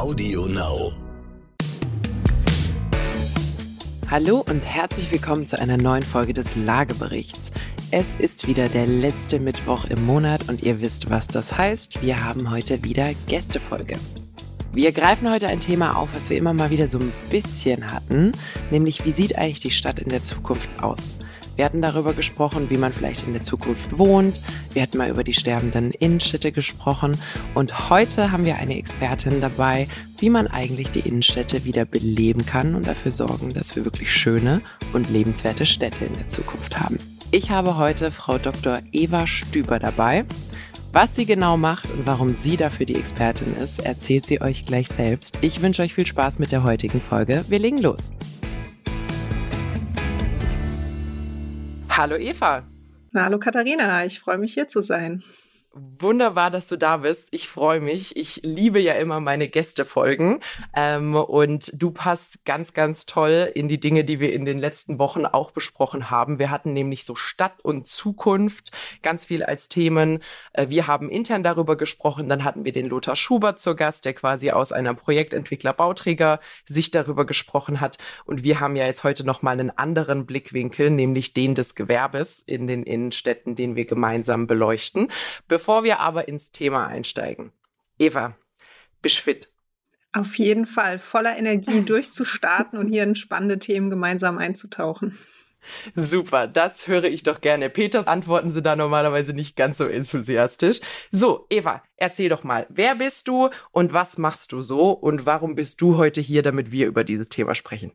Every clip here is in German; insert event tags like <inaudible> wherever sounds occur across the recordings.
Audio Now. Hallo und herzlich willkommen zu einer neuen Folge des Lageberichts. Es ist wieder der letzte Mittwoch im Monat und ihr wisst, was das heißt. Wir haben heute wieder Gästefolge. Wir greifen heute ein Thema auf, was wir immer mal wieder so ein bisschen hatten, nämlich wie sieht eigentlich die Stadt in der Zukunft aus? Wir hatten darüber gesprochen, wie man vielleicht in der Zukunft wohnt. Wir hatten mal über die sterbenden Innenstädte gesprochen. Und heute haben wir eine Expertin dabei, wie man eigentlich die Innenstädte wieder beleben kann und dafür sorgen, dass wir wirklich schöne und lebenswerte Städte in der Zukunft haben. Ich habe heute Frau Dr. Eva Stüber dabei. Was sie genau macht und warum sie dafür die Expertin ist, erzählt sie euch gleich selbst. Ich wünsche euch viel Spaß mit der heutigen Folge. Wir legen los. Hallo Eva. Hallo Katharina, ich freue mich hier zu sein. Wunderbar, dass du da bist. Ich freue mich. Ich liebe ja immer meine Gästefolgen. Ähm, und du passt ganz, ganz toll in die Dinge, die wir in den letzten Wochen auch besprochen haben. Wir hatten nämlich so Stadt und Zukunft ganz viel als Themen. Äh, wir haben intern darüber gesprochen. Dann hatten wir den Lothar Schubert zur Gast, der quasi aus einer Projektentwickler-Bauträger Sicht darüber gesprochen hat. Und wir haben ja jetzt heute nochmal einen anderen Blickwinkel, nämlich den des Gewerbes in den Innenstädten, den wir gemeinsam beleuchten. Bevor wir aber ins Thema einsteigen. Eva, bist fit? Auf jeden Fall voller Energie <laughs> durchzustarten und hier in spannende Themen gemeinsam einzutauchen. Super, das höre ich doch gerne. Peters antworten sie da normalerweise nicht ganz so enthusiastisch. So, Eva, erzähl doch mal, wer bist du und was machst du so und warum bist du heute hier, damit wir über dieses Thema sprechen?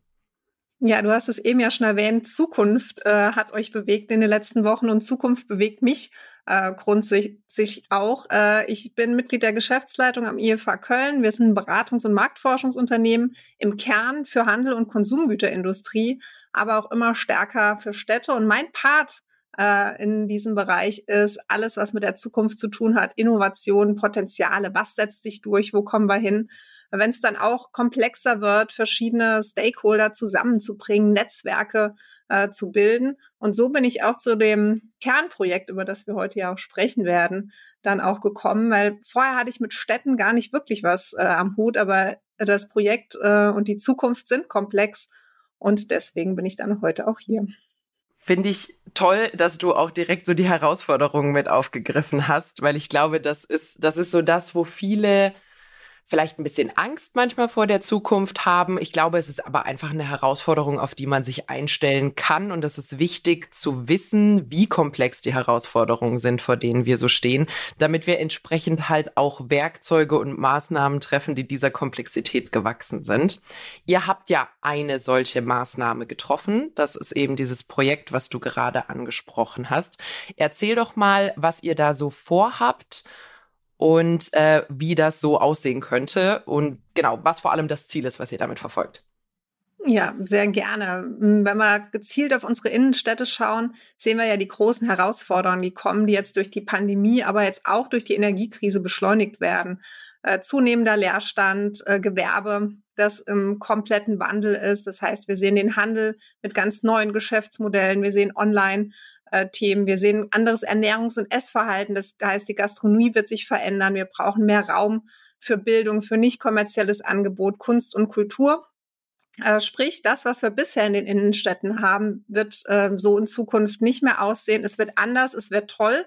Ja, du hast es eben ja schon erwähnt. Zukunft äh, hat euch bewegt in den letzten Wochen und Zukunft bewegt mich äh, grundsätzlich auch. Äh, ich bin Mitglied der Geschäftsleitung am IFA Köln. Wir sind ein Beratungs- und Marktforschungsunternehmen im Kern für Handel und Konsumgüterindustrie, aber auch immer stärker für Städte. Und mein Part äh, in diesem Bereich ist alles, was mit der Zukunft zu tun hat, Innovation, Potenziale, was setzt sich durch, wo kommen wir hin wenn es dann auch komplexer wird, verschiedene Stakeholder zusammenzubringen, Netzwerke äh, zu bilden. Und so bin ich auch zu dem Kernprojekt, über das wir heute ja auch sprechen werden, dann auch gekommen, weil vorher hatte ich mit Städten gar nicht wirklich was äh, am Hut, aber das Projekt äh, und die Zukunft sind komplex und deswegen bin ich dann heute auch hier. Finde ich toll, dass du auch direkt so die Herausforderungen mit aufgegriffen hast, weil ich glaube, das ist, das ist so das, wo viele vielleicht ein bisschen Angst manchmal vor der Zukunft haben. Ich glaube, es ist aber einfach eine Herausforderung, auf die man sich einstellen kann. Und es ist wichtig zu wissen, wie komplex die Herausforderungen sind, vor denen wir so stehen, damit wir entsprechend halt auch Werkzeuge und Maßnahmen treffen, die dieser Komplexität gewachsen sind. Ihr habt ja eine solche Maßnahme getroffen. Das ist eben dieses Projekt, was du gerade angesprochen hast. Erzähl doch mal, was ihr da so vorhabt und äh, wie das so aussehen könnte und genau, was vor allem das Ziel ist, was ihr damit verfolgt. Ja, sehr gerne. Hm, wenn wir gezielt auf unsere Innenstädte schauen, sehen wir ja die großen Herausforderungen, die kommen, die jetzt durch die Pandemie, aber jetzt auch durch die Energiekrise beschleunigt werden. Äh, zunehmender Leerstand, äh, Gewerbe, das im kompletten Wandel ist. Das heißt, wir sehen den Handel mit ganz neuen Geschäftsmodellen. Wir sehen online äh, Themen. Wir sehen anderes Ernährungs- und Essverhalten. Das heißt, die Gastronomie wird sich verändern. Wir brauchen mehr Raum für Bildung, für nicht kommerzielles Angebot, Kunst und Kultur. Äh, sprich, das, was wir bisher in den Innenstädten haben, wird äh, so in Zukunft nicht mehr aussehen. Es wird anders, es wird toll.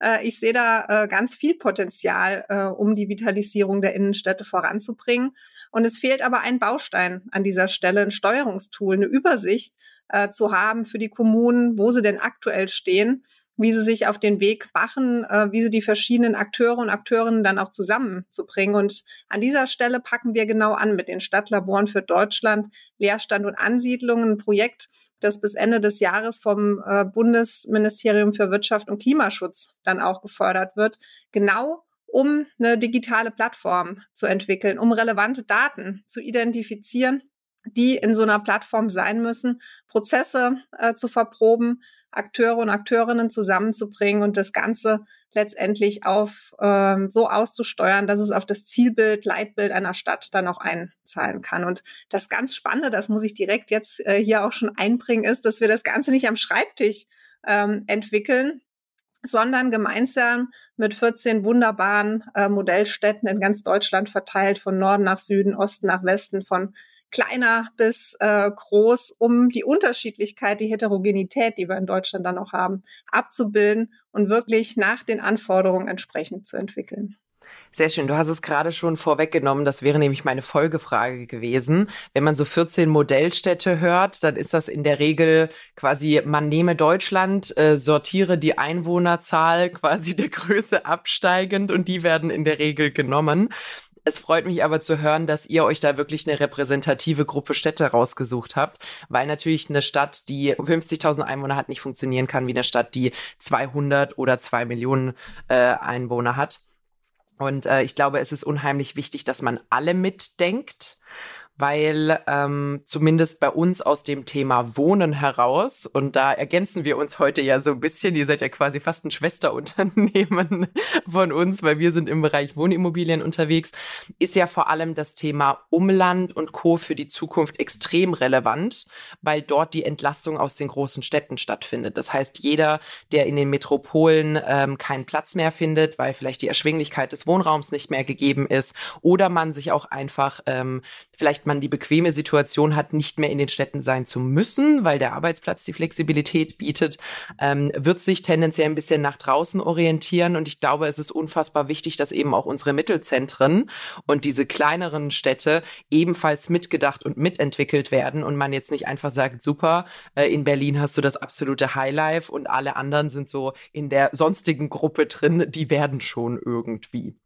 Äh, ich sehe da äh, ganz viel Potenzial, um die Vitalisierung der Innenstädte voranzubringen. Und es fehlt aber ein Baustein an dieser Stelle, ein Steuerungstool, eine Übersicht, äh, zu haben für die Kommunen, wo sie denn aktuell stehen, wie sie sich auf den Weg machen, äh, wie sie die verschiedenen Akteure und Akteurinnen dann auch zusammenzubringen. Und an dieser Stelle packen wir genau an mit den Stadtlaboren für Deutschland, Leerstand und Ansiedlungen, ein Projekt, das bis Ende des Jahres vom äh, Bundesministerium für Wirtschaft und Klimaschutz dann auch gefördert wird, genau um eine digitale Plattform zu entwickeln, um relevante Daten zu identifizieren die in so einer Plattform sein müssen, Prozesse äh, zu verproben, Akteure und Akteurinnen zusammenzubringen und das Ganze letztendlich auf ähm, so auszusteuern, dass es auf das Zielbild, Leitbild einer Stadt dann auch einzahlen kann. Und das ganz Spannende, das muss ich direkt jetzt äh, hier auch schon einbringen, ist, dass wir das Ganze nicht am Schreibtisch ähm, entwickeln, sondern gemeinsam mit 14 wunderbaren äh, Modellstädten in ganz Deutschland verteilt, von Norden nach Süden, Osten nach Westen, von kleiner bis äh, groß, um die Unterschiedlichkeit, die Heterogenität, die wir in Deutschland dann auch haben, abzubilden und wirklich nach den Anforderungen entsprechend zu entwickeln. Sehr schön. Du hast es gerade schon vorweggenommen. Das wäre nämlich meine Folgefrage gewesen. Wenn man so 14 Modellstädte hört, dann ist das in der Regel quasi, man nehme Deutschland, äh, sortiere die Einwohnerzahl <laughs> quasi der Größe absteigend und die werden in der Regel genommen. Es freut mich aber zu hören, dass ihr euch da wirklich eine repräsentative Gruppe Städte rausgesucht habt, weil natürlich eine Stadt, die 50.000 Einwohner hat, nicht funktionieren kann wie eine Stadt, die 200 oder 2 Millionen äh, Einwohner hat. Und äh, ich glaube, es ist unheimlich wichtig, dass man alle mitdenkt weil ähm, zumindest bei uns aus dem Thema Wohnen heraus, und da ergänzen wir uns heute ja so ein bisschen, ihr seid ja quasi fast ein Schwesterunternehmen <laughs> von uns, weil wir sind im Bereich Wohnimmobilien unterwegs, ist ja vor allem das Thema Umland und Co. für die Zukunft extrem relevant, weil dort die Entlastung aus den großen Städten stattfindet. Das heißt, jeder, der in den Metropolen ähm, keinen Platz mehr findet, weil vielleicht die Erschwinglichkeit des Wohnraums nicht mehr gegeben ist oder man sich auch einfach ähm, vielleicht man die bequeme Situation hat, nicht mehr in den Städten sein zu müssen, weil der Arbeitsplatz die Flexibilität bietet, ähm, wird sich tendenziell ein bisschen nach draußen orientieren. Und ich glaube, es ist unfassbar wichtig, dass eben auch unsere Mittelzentren und diese kleineren Städte ebenfalls mitgedacht und mitentwickelt werden und man jetzt nicht einfach sagt, super, äh, in Berlin hast du das absolute Highlife und alle anderen sind so in der sonstigen Gruppe drin, die werden schon irgendwie.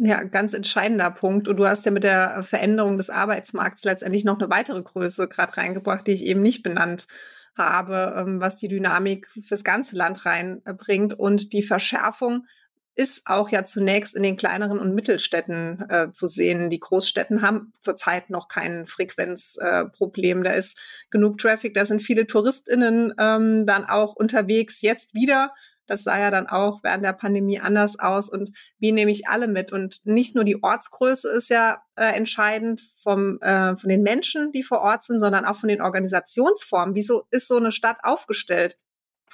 Ja, ganz entscheidender Punkt. Und du hast ja mit der Veränderung des Arbeitsmarkts letztendlich noch eine weitere Größe gerade reingebracht, die ich eben nicht benannt habe, ähm, was die Dynamik fürs ganze Land reinbringt. Und die Verschärfung ist auch ja zunächst in den kleineren und Mittelstädten äh, zu sehen. Die Großstädten haben zurzeit noch kein Frequenzproblem. Äh, da ist genug Traffic, da sind viele TouristInnen ähm, dann auch unterwegs. Jetzt wieder das sah ja dann auch während der Pandemie anders aus. Und wie nehme ich alle mit? Und nicht nur die Ortsgröße ist ja äh, entscheidend vom, äh, von den Menschen, die vor Ort sind, sondern auch von den Organisationsformen. Wieso ist so eine Stadt aufgestellt?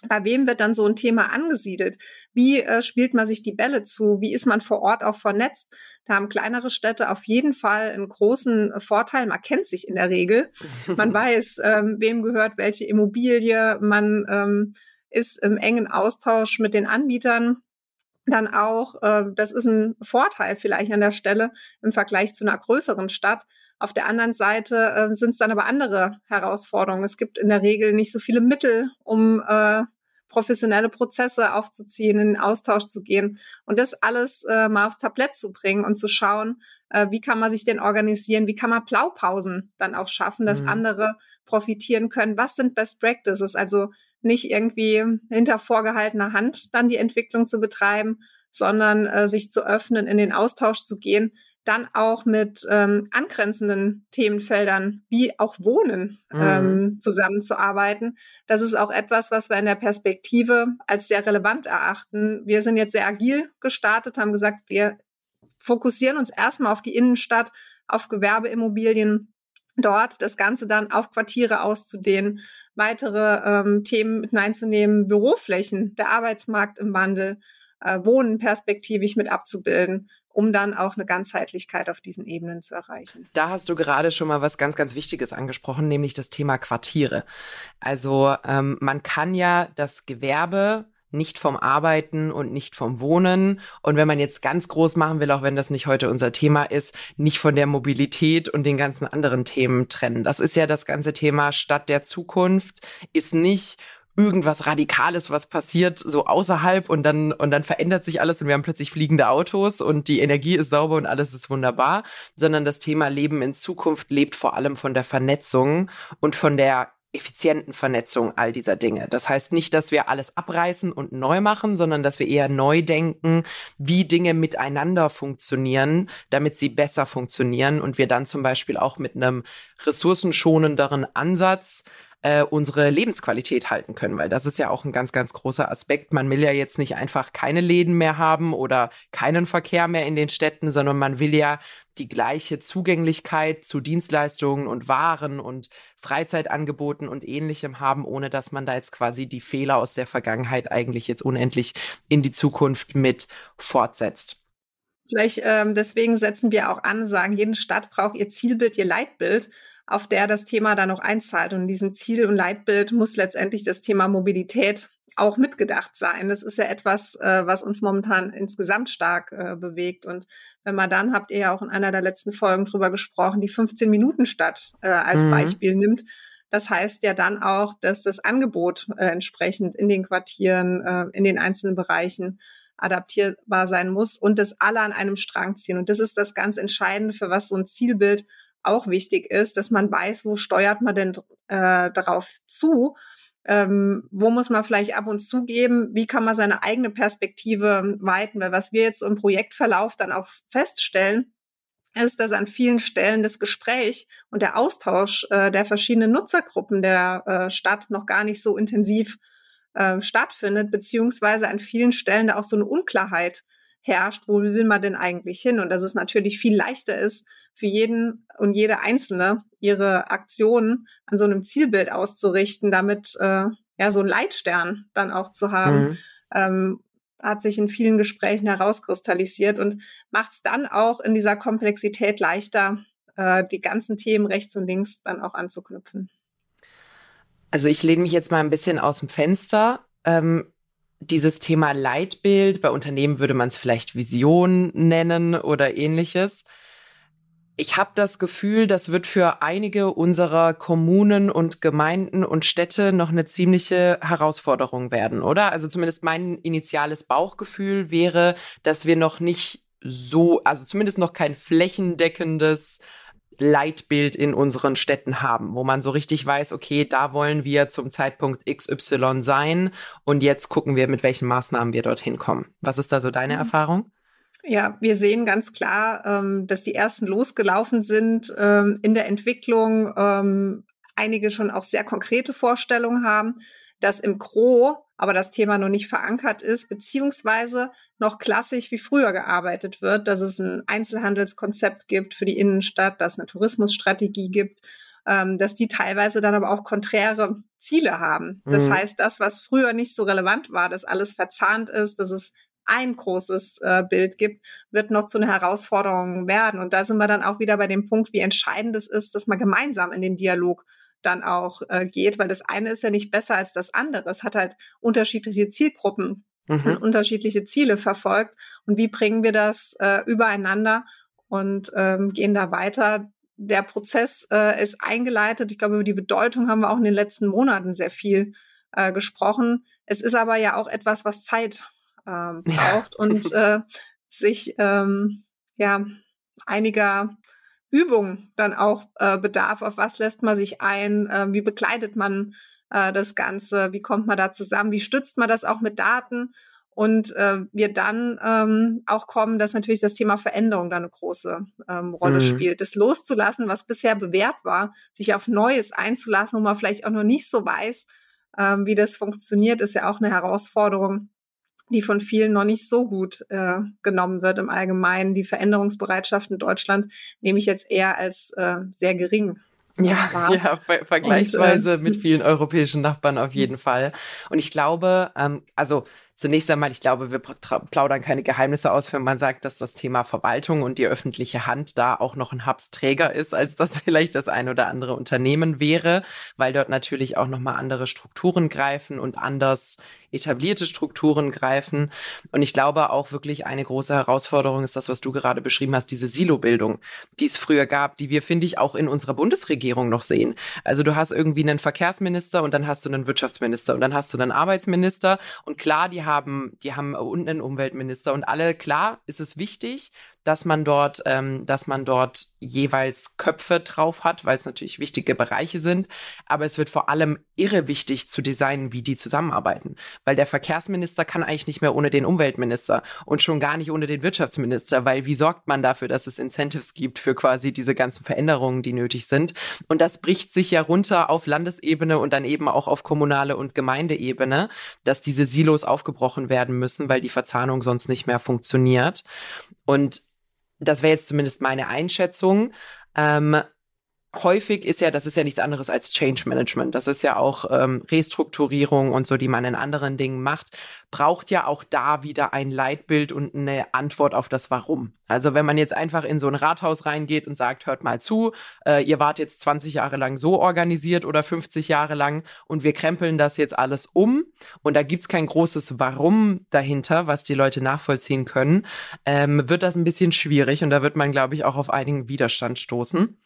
Bei wem wird dann so ein Thema angesiedelt? Wie äh, spielt man sich die Bälle zu? Wie ist man vor Ort auch vernetzt? Da haben kleinere Städte auf jeden Fall einen großen Vorteil. Man kennt sich in der Regel. Man <laughs> weiß, ähm, wem gehört welche Immobilie. Man ähm, ist im engen Austausch mit den Anbietern dann auch, äh, das ist ein Vorteil vielleicht an der Stelle im Vergleich zu einer größeren Stadt. Auf der anderen Seite äh, sind es dann aber andere Herausforderungen. Es gibt in der Regel nicht so viele Mittel, um äh, professionelle Prozesse aufzuziehen, in den Austausch zu gehen und das alles äh, mal aufs Tablett zu bringen und zu schauen, äh, wie kann man sich denn organisieren, wie kann man Blaupausen dann auch schaffen, dass mhm. andere profitieren können. Was sind Best Practices? Also nicht irgendwie hinter vorgehaltener Hand dann die Entwicklung zu betreiben, sondern äh, sich zu öffnen, in den Austausch zu gehen, dann auch mit ähm, angrenzenden Themenfeldern wie auch Wohnen mhm. ähm, zusammenzuarbeiten. Das ist auch etwas, was wir in der Perspektive als sehr relevant erachten. Wir sind jetzt sehr agil gestartet, haben gesagt, wir fokussieren uns erstmal auf die Innenstadt, auf Gewerbeimmobilien dort das Ganze dann auf Quartiere auszudehnen, weitere ähm, Themen mit hineinzunehmen, Büroflächen, der Arbeitsmarkt im Wandel, äh, Wohnen perspektivisch mit abzubilden, um dann auch eine Ganzheitlichkeit auf diesen Ebenen zu erreichen. Da hast du gerade schon mal was ganz, ganz Wichtiges angesprochen, nämlich das Thema Quartiere. Also ähm, man kann ja das Gewerbe nicht vom Arbeiten und nicht vom Wohnen. Und wenn man jetzt ganz groß machen will, auch wenn das nicht heute unser Thema ist, nicht von der Mobilität und den ganzen anderen Themen trennen. Das ist ja das ganze Thema Stadt der Zukunft, ist nicht irgendwas Radikales, was passiert, so außerhalb und dann, und dann verändert sich alles und wir haben plötzlich fliegende Autos und die Energie ist sauber und alles ist wunderbar, sondern das Thema Leben in Zukunft lebt vor allem von der Vernetzung und von der effizienten Vernetzung all dieser Dinge. Das heißt nicht, dass wir alles abreißen und neu machen, sondern dass wir eher neu denken, wie Dinge miteinander funktionieren, damit sie besser funktionieren und wir dann zum Beispiel auch mit einem ressourcenschonenderen Ansatz äh, unsere Lebensqualität halten können, weil das ist ja auch ein ganz, ganz großer Aspekt. Man will ja jetzt nicht einfach keine Läden mehr haben oder keinen Verkehr mehr in den Städten, sondern man will ja die gleiche Zugänglichkeit zu Dienstleistungen und Waren und Freizeitangeboten und ähnlichem haben, ohne dass man da jetzt quasi die Fehler aus der Vergangenheit eigentlich jetzt unendlich in die Zukunft mit fortsetzt. Vielleicht ähm, deswegen setzen wir auch an, sagen, jede Stadt braucht ihr Zielbild, ihr Leitbild, auf der das Thema dann noch einzahlt. Und in diesem Ziel und Leitbild muss letztendlich das Thema Mobilität auch mitgedacht sein. Das ist ja etwas, äh, was uns momentan insgesamt stark äh, bewegt. Und wenn man dann, habt ihr ja auch in einer der letzten Folgen drüber gesprochen, die 15-Minuten-Stadt äh, als mhm. Beispiel nimmt. Das heißt ja dann auch, dass das Angebot äh, entsprechend in den Quartieren, äh, in den einzelnen Bereichen adaptierbar sein muss und das alle an einem Strang ziehen. Und das ist das ganz Entscheidende, für was so ein Zielbild auch wichtig ist, dass man weiß, wo steuert man denn äh, darauf zu ähm, wo muss man vielleicht ab und zu geben, wie kann man seine eigene Perspektive weiten, weil was wir jetzt im Projektverlauf dann auch feststellen, ist, dass an vielen Stellen das Gespräch und der Austausch äh, der verschiedenen Nutzergruppen der äh, Stadt noch gar nicht so intensiv äh, stattfindet, beziehungsweise an vielen Stellen da auch so eine Unklarheit herrscht, wo will man denn eigentlich hin? Und dass es natürlich viel leichter ist, für jeden und jede Einzelne ihre Aktionen an so einem Zielbild auszurichten, damit äh, ja so ein Leitstern dann auch zu haben. Mhm. Ähm, hat sich in vielen Gesprächen herauskristallisiert und macht es dann auch in dieser Komplexität leichter, äh, die ganzen Themen rechts und links dann auch anzuknüpfen. Also ich lehne mich jetzt mal ein bisschen aus dem Fenster. Ähm, dieses Thema Leitbild, bei Unternehmen würde man es vielleicht Vision nennen oder ähnliches. Ich habe das Gefühl, das wird für einige unserer Kommunen und Gemeinden und Städte noch eine ziemliche Herausforderung werden, oder? Also zumindest mein initiales Bauchgefühl wäre, dass wir noch nicht so, also zumindest noch kein flächendeckendes Leitbild in unseren Städten haben, wo man so richtig weiß, okay, da wollen wir zum Zeitpunkt XY sein und jetzt gucken wir, mit welchen Maßnahmen wir dorthin kommen. Was ist da so deine mhm. Erfahrung? Ja, wir sehen ganz klar, ähm, dass die ersten losgelaufen sind ähm, in der Entwicklung. Ähm, einige schon auch sehr konkrete Vorstellungen haben, dass im Gro aber das Thema noch nicht verankert ist, beziehungsweise noch klassisch wie früher gearbeitet wird, dass es ein Einzelhandelskonzept gibt für die Innenstadt, dass es eine Tourismusstrategie gibt, dass die teilweise dann aber auch konträre Ziele haben. Das mhm. heißt, das, was früher nicht so relevant war, dass alles verzahnt ist, dass es ein großes äh, Bild gibt, wird noch zu einer Herausforderung werden. Und da sind wir dann auch wieder bei dem Punkt, wie entscheidend es ist, dass man gemeinsam in den Dialog dann auch äh, geht, weil das eine ist ja nicht besser als das andere. Es hat halt unterschiedliche Zielgruppen mhm. und unterschiedliche Ziele verfolgt. Und wie bringen wir das äh, übereinander und ähm, gehen da weiter? Der Prozess äh, ist eingeleitet. Ich glaube, über die Bedeutung haben wir auch in den letzten Monaten sehr viel äh, gesprochen. Es ist aber ja auch etwas, was Zeit ähm, braucht ja. und <laughs> äh, sich ähm, ja einiger Übung dann auch äh, bedarf. Auf was lässt man sich ein? Äh, wie begleitet man äh, das Ganze? Wie kommt man da zusammen? Wie stützt man das auch mit Daten? Und äh, wir dann ähm, auch kommen, dass natürlich das Thema Veränderung da eine große ähm, Rolle mhm. spielt. Das loszulassen, was bisher bewährt war, sich auf Neues einzulassen, wo man vielleicht auch noch nicht so weiß, ähm, wie das funktioniert, ist ja auch eine Herausforderung die von vielen noch nicht so gut äh, genommen wird im Allgemeinen. Die Veränderungsbereitschaft in Deutschland nehme ich jetzt eher als äh, sehr gering. Ja, <laughs> ja, ver vergleichsweise und, äh, mit vielen europäischen Nachbarn auf jeden Fall. Und ich glaube, ähm, also Zunächst einmal, ich glaube, wir plaudern keine Geheimnisse aus, wenn man sagt, dass das Thema Verwaltung und die öffentliche Hand da auch noch ein Hubsträger ist, als das <laughs> vielleicht das ein oder andere Unternehmen wäre, weil dort natürlich auch nochmal andere Strukturen greifen und anders etablierte Strukturen greifen. Und ich glaube auch wirklich eine große Herausforderung ist das, was du gerade beschrieben hast, diese Silobildung, die es früher gab, die wir, finde ich, auch in unserer Bundesregierung noch sehen. Also du hast irgendwie einen Verkehrsminister und dann hast du einen Wirtschaftsminister und dann hast du einen Arbeitsminister und klar, die haben, die haben und einen Umweltminister und alle, klar ist es wichtig, dass man dort, ähm, dass man dort jeweils Köpfe drauf hat, weil es natürlich wichtige Bereiche sind. Aber es wird vor allem irre wichtig zu designen, wie die zusammenarbeiten. Weil der Verkehrsminister kann eigentlich nicht mehr ohne den Umweltminister und schon gar nicht ohne den Wirtschaftsminister, weil wie sorgt man dafür, dass es Incentives gibt für quasi diese ganzen Veränderungen, die nötig sind? Und das bricht sich ja runter auf Landesebene und dann eben auch auf kommunale und Gemeindeebene, dass diese Silos aufgebrochen werden müssen, weil die Verzahnung sonst nicht mehr funktioniert. Und das wäre jetzt zumindest meine Einschätzung. Ähm, häufig ist ja, das ist ja nichts anderes als Change Management. Das ist ja auch ähm, Restrukturierung und so, die man in anderen Dingen macht, braucht ja auch da wieder ein Leitbild und eine Antwort auf das Warum. Also wenn man jetzt einfach in so ein Rathaus reingeht und sagt, hört mal zu, äh, ihr wart jetzt 20 Jahre lang so organisiert oder 50 Jahre lang und wir krempeln das jetzt alles um und da gibt's kein großes Warum dahinter, was die Leute nachvollziehen können, ähm, wird das ein bisschen schwierig und da wird man, glaube ich, auch auf einigen Widerstand stoßen.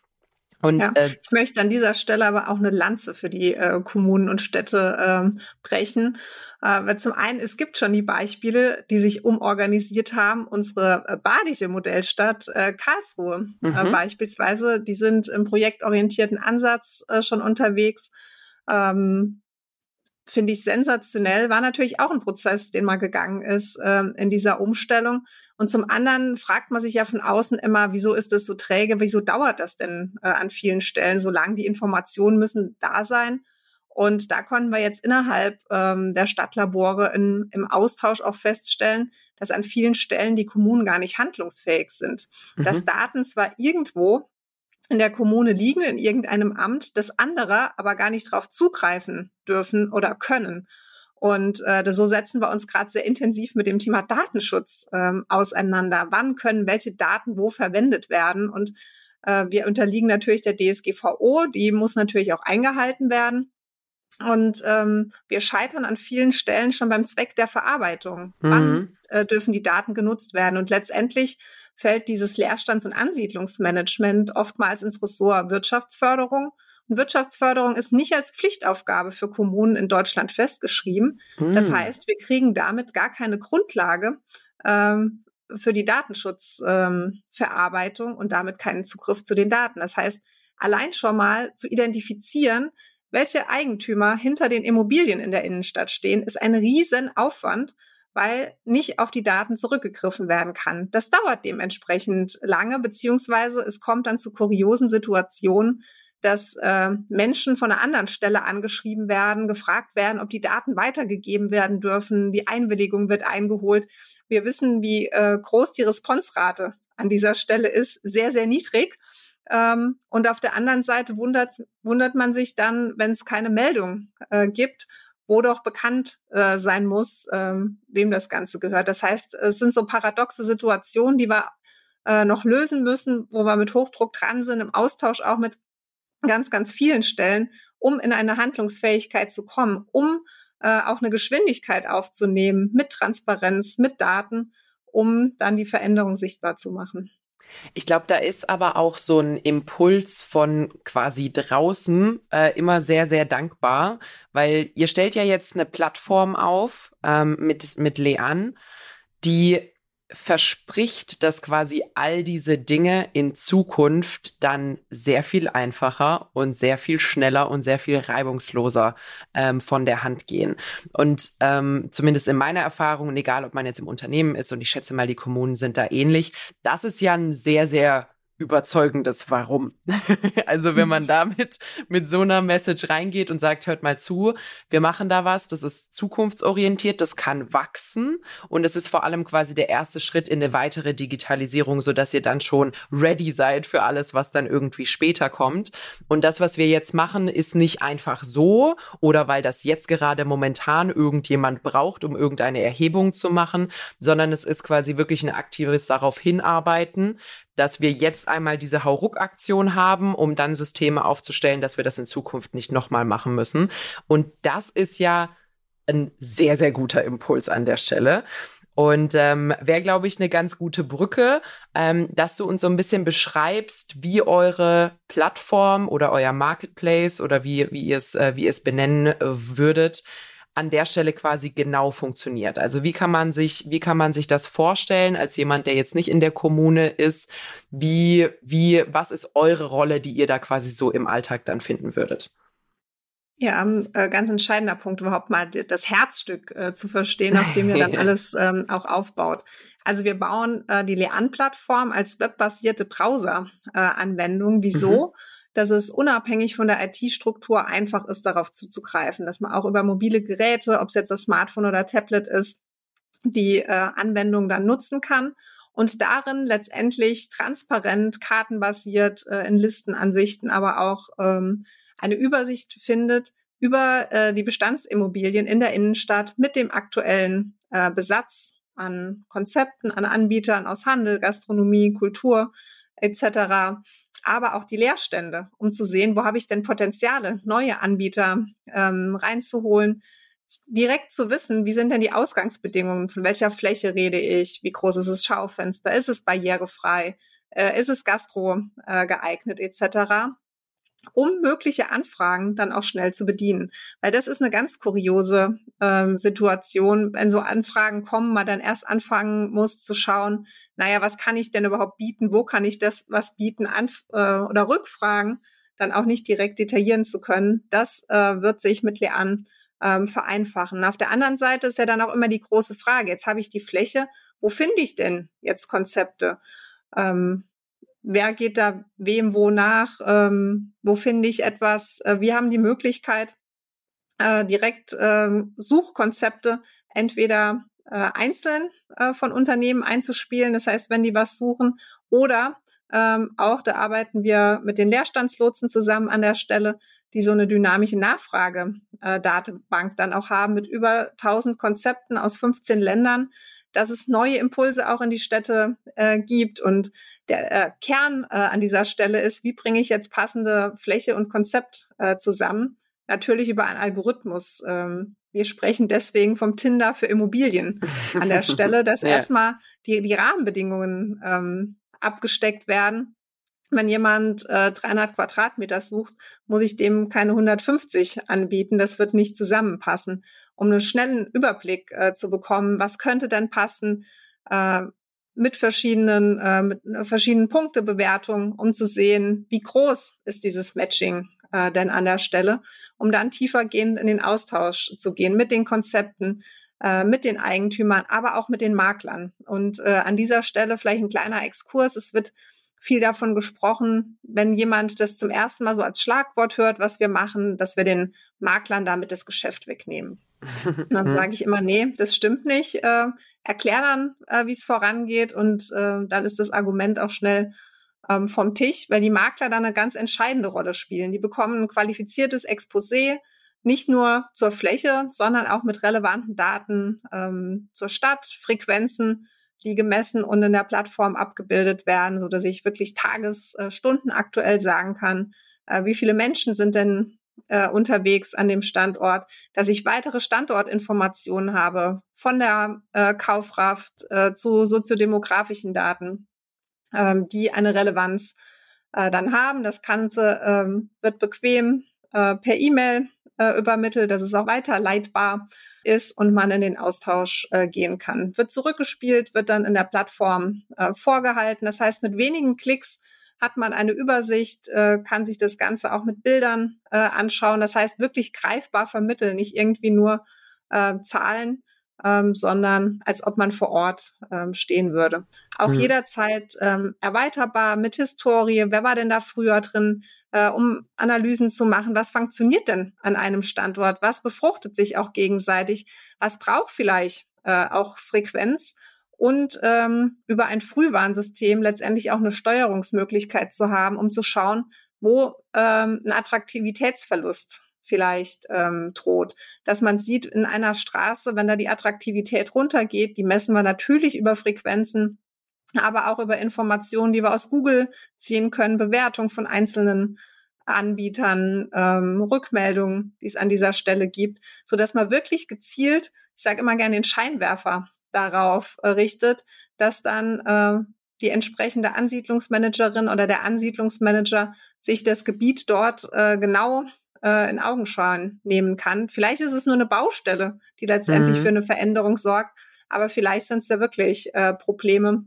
Und, ja, äh, ich möchte an dieser Stelle aber auch eine Lanze für die äh, Kommunen und Städte ähm, brechen. Äh, weil zum einen, es gibt schon die Beispiele, die sich umorganisiert haben. Unsere äh, badische Modellstadt äh, Karlsruhe äh, mhm. beispielsweise, die sind im projektorientierten Ansatz äh, schon unterwegs. Ähm, Finde ich sensationell. War natürlich auch ein Prozess, den man gegangen ist äh, in dieser Umstellung. Und zum anderen fragt man sich ja von außen immer, wieso ist das so träge, wieso dauert das denn äh, an vielen Stellen so lang? Die Informationen müssen da sein. Und da konnten wir jetzt innerhalb ähm, der Stadtlabore in, im Austausch auch feststellen, dass an vielen Stellen die Kommunen gar nicht handlungsfähig sind. Mhm. Dass Daten zwar irgendwo in der Kommune liegen, in irgendeinem Amt, das andere aber gar nicht darauf zugreifen dürfen oder können. Und äh, so setzen wir uns gerade sehr intensiv mit dem Thema Datenschutz ähm, auseinander. Wann können welche Daten wo verwendet werden? Und äh, wir unterliegen natürlich der DSGVO, die muss natürlich auch eingehalten werden. Und ähm, wir scheitern an vielen Stellen schon beim Zweck der Verarbeitung. Mhm. Wann äh, dürfen die Daten genutzt werden? Und letztendlich fällt dieses Leerstands- und Ansiedlungsmanagement oftmals ins Ressort Wirtschaftsförderung Wirtschaftsförderung ist nicht als Pflichtaufgabe für Kommunen in Deutschland festgeschrieben. Mhm. Das heißt, wir kriegen damit gar keine Grundlage ähm, für die Datenschutzverarbeitung ähm, und damit keinen Zugriff zu den Daten. Das heißt, allein schon mal zu identifizieren, welche Eigentümer hinter den Immobilien in der Innenstadt stehen, ist ein Riesenaufwand, weil nicht auf die Daten zurückgegriffen werden kann. Das dauert dementsprechend lange, beziehungsweise es kommt dann zu kuriosen Situationen, dass äh, Menschen von einer anderen Stelle angeschrieben werden, gefragt werden, ob die Daten weitergegeben werden dürfen, die Einwilligung wird eingeholt. Wir wissen, wie äh, groß die Responsrate an dieser Stelle ist, sehr, sehr niedrig. Ähm, und auf der anderen Seite wundert, wundert man sich dann, wenn es keine Meldung äh, gibt, wo doch bekannt äh, sein muss, ähm, wem das Ganze gehört. Das heißt, es sind so paradoxe Situationen, die wir äh, noch lösen müssen, wo wir mit Hochdruck dran sind, im Austausch auch mit ganz, ganz vielen Stellen, um in eine Handlungsfähigkeit zu kommen, um äh, auch eine Geschwindigkeit aufzunehmen mit Transparenz, mit Daten, um dann die Veränderung sichtbar zu machen. Ich glaube, da ist aber auch so ein Impuls von quasi draußen äh, immer sehr, sehr dankbar, weil ihr stellt ja jetzt eine Plattform auf ähm, mit, mit Lean, die verspricht, dass quasi all diese Dinge in Zukunft dann sehr viel einfacher und sehr viel schneller und sehr viel reibungsloser ähm, von der Hand gehen. Und ähm, zumindest in meiner Erfahrung, egal ob man jetzt im Unternehmen ist, und ich schätze mal, die Kommunen sind da ähnlich, das ist ja ein sehr, sehr überzeugendes Warum. <laughs> also wenn man damit mit so einer Message reingeht und sagt, hört mal zu, wir machen da was, das ist zukunftsorientiert, das kann wachsen und es ist vor allem quasi der erste Schritt in eine weitere Digitalisierung, so dass ihr dann schon ready seid für alles, was dann irgendwie später kommt. Und das, was wir jetzt machen, ist nicht einfach so oder weil das jetzt gerade momentan irgendjemand braucht, um irgendeine Erhebung zu machen, sondern es ist quasi wirklich ein aktives darauf hinarbeiten, dass wir jetzt einmal diese Hauruck-Aktion haben, um dann Systeme aufzustellen, dass wir das in Zukunft nicht nochmal machen müssen. Und das ist ja ein sehr, sehr guter Impuls an der Stelle. Und ähm, wäre, glaube ich, eine ganz gute Brücke, ähm, dass du uns so ein bisschen beschreibst, wie eure Plattform oder euer Marketplace oder wie, wie ihr es, äh, benennen äh, würdet, an der Stelle quasi genau funktioniert. Also wie kann man sich, wie kann man sich das vorstellen als jemand, der jetzt nicht in der Kommune ist? Wie, wie, was ist eure Rolle, die ihr da quasi so im Alltag dann finden würdet? Ja, ein äh, ganz entscheidender Punkt, überhaupt mal das Herzstück äh, zu verstehen, auf dem ihr dann <laughs> alles ähm, auch aufbaut. Also wir bauen äh, die Lean-Plattform als webbasierte Browser-Anwendung. Äh, Wieso? Mhm. Dass es unabhängig von der IT-Struktur einfach ist, darauf zuzugreifen, dass man auch über mobile Geräte, ob es jetzt das Smartphone oder Tablet ist, die äh, Anwendung dann nutzen kann und darin letztendlich transparent, kartenbasiert äh, in Listenansichten, aber auch ähm, eine Übersicht findet über äh, die Bestandsimmobilien in der Innenstadt mit dem aktuellen äh, Besatz an Konzepten, an Anbietern aus Handel, Gastronomie, Kultur etc., aber auch die Leerstände, um zu sehen, wo habe ich denn Potenziale, neue Anbieter ähm, reinzuholen, direkt zu wissen, wie sind denn die Ausgangsbedingungen, von welcher Fläche rede ich, wie groß ist das Schaufenster, ist es barrierefrei, äh, ist es gastro äh, geeignet etc um mögliche Anfragen dann auch schnell zu bedienen. Weil das ist eine ganz kuriose ähm, Situation, wenn so Anfragen kommen, man dann erst anfangen muss zu schauen, naja, was kann ich denn überhaupt bieten, wo kann ich das was bieten, Anf äh, oder Rückfragen dann auch nicht direkt detaillieren zu können. Das äh, wird sich mit Lean ähm, vereinfachen. Auf der anderen Seite ist ja dann auch immer die große Frage, jetzt habe ich die Fläche, wo finde ich denn jetzt Konzepte? Ähm, wer geht da wem wo nach, ähm, wo finde ich etwas. Äh, wir haben die Möglichkeit, äh, direkt äh, Suchkonzepte entweder äh, einzeln äh, von Unternehmen einzuspielen, das heißt, wenn die was suchen, oder ähm, auch, da arbeiten wir mit den Leerstandslotsen zusammen an der Stelle, die so eine dynamische Nachfrage-Datenbank äh, dann auch haben mit über 1000 Konzepten aus 15 Ländern, dass es neue Impulse auch in die Städte äh, gibt. Und der äh, Kern äh, an dieser Stelle ist, wie bringe ich jetzt passende Fläche und Konzept äh, zusammen? Natürlich über einen Algorithmus. Ähm, wir sprechen deswegen vom Tinder für Immobilien an der <laughs> Stelle, dass ja. erstmal die, die Rahmenbedingungen ähm, abgesteckt werden wenn jemand äh, 300 Quadratmeter sucht, muss ich dem keine 150 anbieten. Das wird nicht zusammenpassen. Um einen schnellen Überblick äh, zu bekommen, was könnte denn passen äh, mit verschiedenen, äh, mit verschiedenen Punktebewertungen, um zu sehen, wie groß ist dieses Matching äh, denn an der Stelle, um dann tiefergehend in den Austausch zu gehen mit den Konzepten, äh, mit den Eigentümern, aber auch mit den Maklern. Und äh, an dieser Stelle vielleicht ein kleiner Exkurs. Es wird viel davon gesprochen, wenn jemand das zum ersten Mal so als Schlagwort hört, was wir machen, dass wir den Maklern damit das Geschäft wegnehmen. Und <laughs> dann sage ich immer, nee, das stimmt nicht. Äh, erklär dann, äh, wie es vorangeht und äh, dann ist das Argument auch schnell ähm, vom Tisch, weil die Makler dann eine ganz entscheidende Rolle spielen. Die bekommen ein qualifiziertes Exposé, nicht nur zur Fläche, sondern auch mit relevanten Daten ähm, zur Stadt, Frequenzen, die gemessen und in der Plattform abgebildet werden, so dass ich wirklich Tages, äh, aktuell sagen kann, äh, wie viele Menschen sind denn äh, unterwegs an dem Standort, dass ich weitere Standortinformationen habe von der Kaufkraft zu soziodemografischen Daten, ähm, die eine Relevanz dann haben. Das Ganze ähm, wird bequem per E-Mail äh, übermittelt, dass es auch weiterleitbar ist und man in den Austausch äh, gehen kann. Wird zurückgespielt, wird dann in der Plattform äh, vorgehalten. Das heißt, mit wenigen Klicks hat man eine Übersicht, äh, kann sich das Ganze auch mit Bildern äh, anschauen. Das heißt, wirklich greifbar vermitteln, nicht irgendwie nur äh, Zahlen, ähm, sondern als ob man vor Ort ähm, stehen würde. Auch mhm. jederzeit ähm, erweiterbar mit Historie. Wer war denn da früher drin? Äh, um Analysen zu machen, was funktioniert denn an einem Standort? Was befruchtet sich auch gegenseitig? Was braucht vielleicht äh, auch Frequenz? Und ähm, über ein Frühwarnsystem letztendlich auch eine Steuerungsmöglichkeit zu haben, um zu schauen, wo ähm, ein Attraktivitätsverlust vielleicht ähm, droht. Dass man sieht in einer Straße, wenn da die Attraktivität runtergeht, die messen wir natürlich über Frequenzen, aber auch über Informationen, die wir aus Google ziehen können, Bewertung von einzelnen Anbietern, ähm, Rückmeldungen, die es an dieser Stelle gibt, so dass man wirklich gezielt, ich sage immer gerne den Scheinwerfer darauf äh, richtet, dass dann äh, die entsprechende Ansiedlungsmanagerin oder der Ansiedlungsmanager sich das Gebiet dort äh, genau äh, in Augenschein nehmen kann. Vielleicht ist es nur eine Baustelle, die letztendlich mhm. für eine Veränderung sorgt, aber vielleicht sind es ja wirklich äh, Probleme,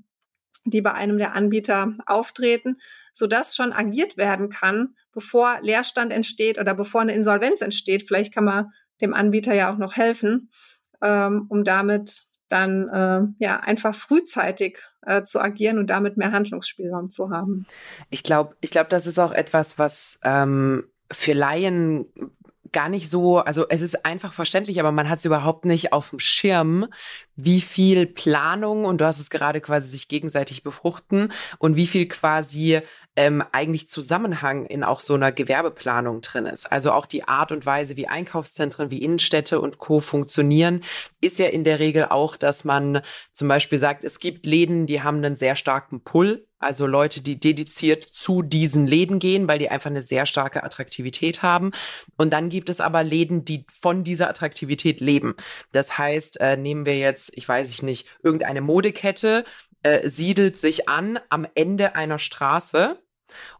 die bei einem der Anbieter auftreten, sodass schon agiert werden kann, bevor Leerstand entsteht oder bevor eine Insolvenz entsteht. Vielleicht kann man dem Anbieter ja auch noch helfen, ähm, um damit dann äh, ja einfach frühzeitig äh, zu agieren und damit mehr Handlungsspielraum zu haben. Ich glaube, ich glaube, das ist auch etwas, was ähm, für Laien gar nicht so, also es ist einfach verständlich, aber man hat es überhaupt nicht auf dem Schirm, wie viel Planung, und du hast es gerade quasi sich gegenseitig befruchten, und wie viel quasi ähm, eigentlich Zusammenhang in auch so einer Gewerbeplanung drin ist. Also auch die Art und Weise, wie Einkaufszentren, wie Innenstädte und Co. funktionieren, ist ja in der Regel auch, dass man zum Beispiel sagt, es gibt Läden, die haben einen sehr starken Pull also Leute, die dediziert zu diesen Läden gehen, weil die einfach eine sehr starke Attraktivität haben. Und dann gibt es aber Läden, die von dieser Attraktivität leben. Das heißt, äh, nehmen wir jetzt, ich weiß ich nicht, irgendeine Modekette, äh, siedelt sich an am Ende einer Straße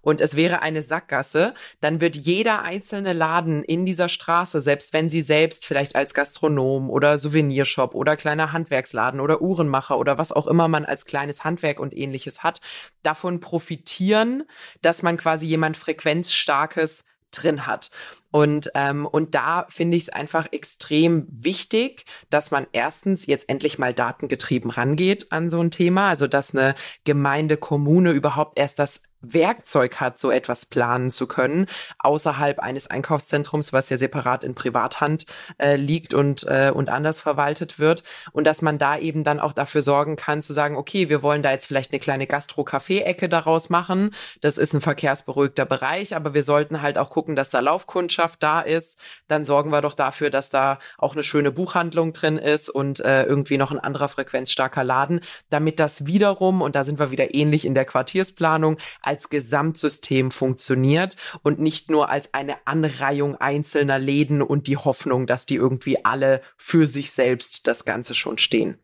und es wäre eine Sackgasse, dann wird jeder einzelne Laden in dieser Straße, selbst wenn sie selbst vielleicht als Gastronom oder Souvenirshop oder kleiner Handwerksladen oder Uhrenmacher oder was auch immer man als kleines Handwerk und ähnliches hat, davon profitieren, dass man quasi jemand frequenzstarkes drin hat. Und, ähm, und da finde ich es einfach extrem wichtig, dass man erstens jetzt endlich mal datengetrieben rangeht an so ein Thema. Also dass eine Gemeinde, Kommune überhaupt erst das Werkzeug hat, so etwas planen zu können, außerhalb eines Einkaufszentrums, was ja separat in Privathand äh, liegt und, äh, und anders verwaltet wird. Und dass man da eben dann auch dafür sorgen kann, zu sagen, okay, wir wollen da jetzt vielleicht eine kleine Gastro-Café-Ecke daraus machen. Das ist ein verkehrsberuhigter Bereich, aber wir sollten halt auch gucken, dass da Laufkundschaft da ist. Dann sorgen wir doch dafür, dass da auch eine schöne Buchhandlung drin ist und äh, irgendwie noch ein anderer frequenzstarker Laden, damit das wiederum, und da sind wir wieder ähnlich in der Quartiersplanung, als Gesamtsystem funktioniert und nicht nur als eine Anreihung einzelner Läden und die Hoffnung, dass die irgendwie alle für sich selbst das Ganze schon stehen.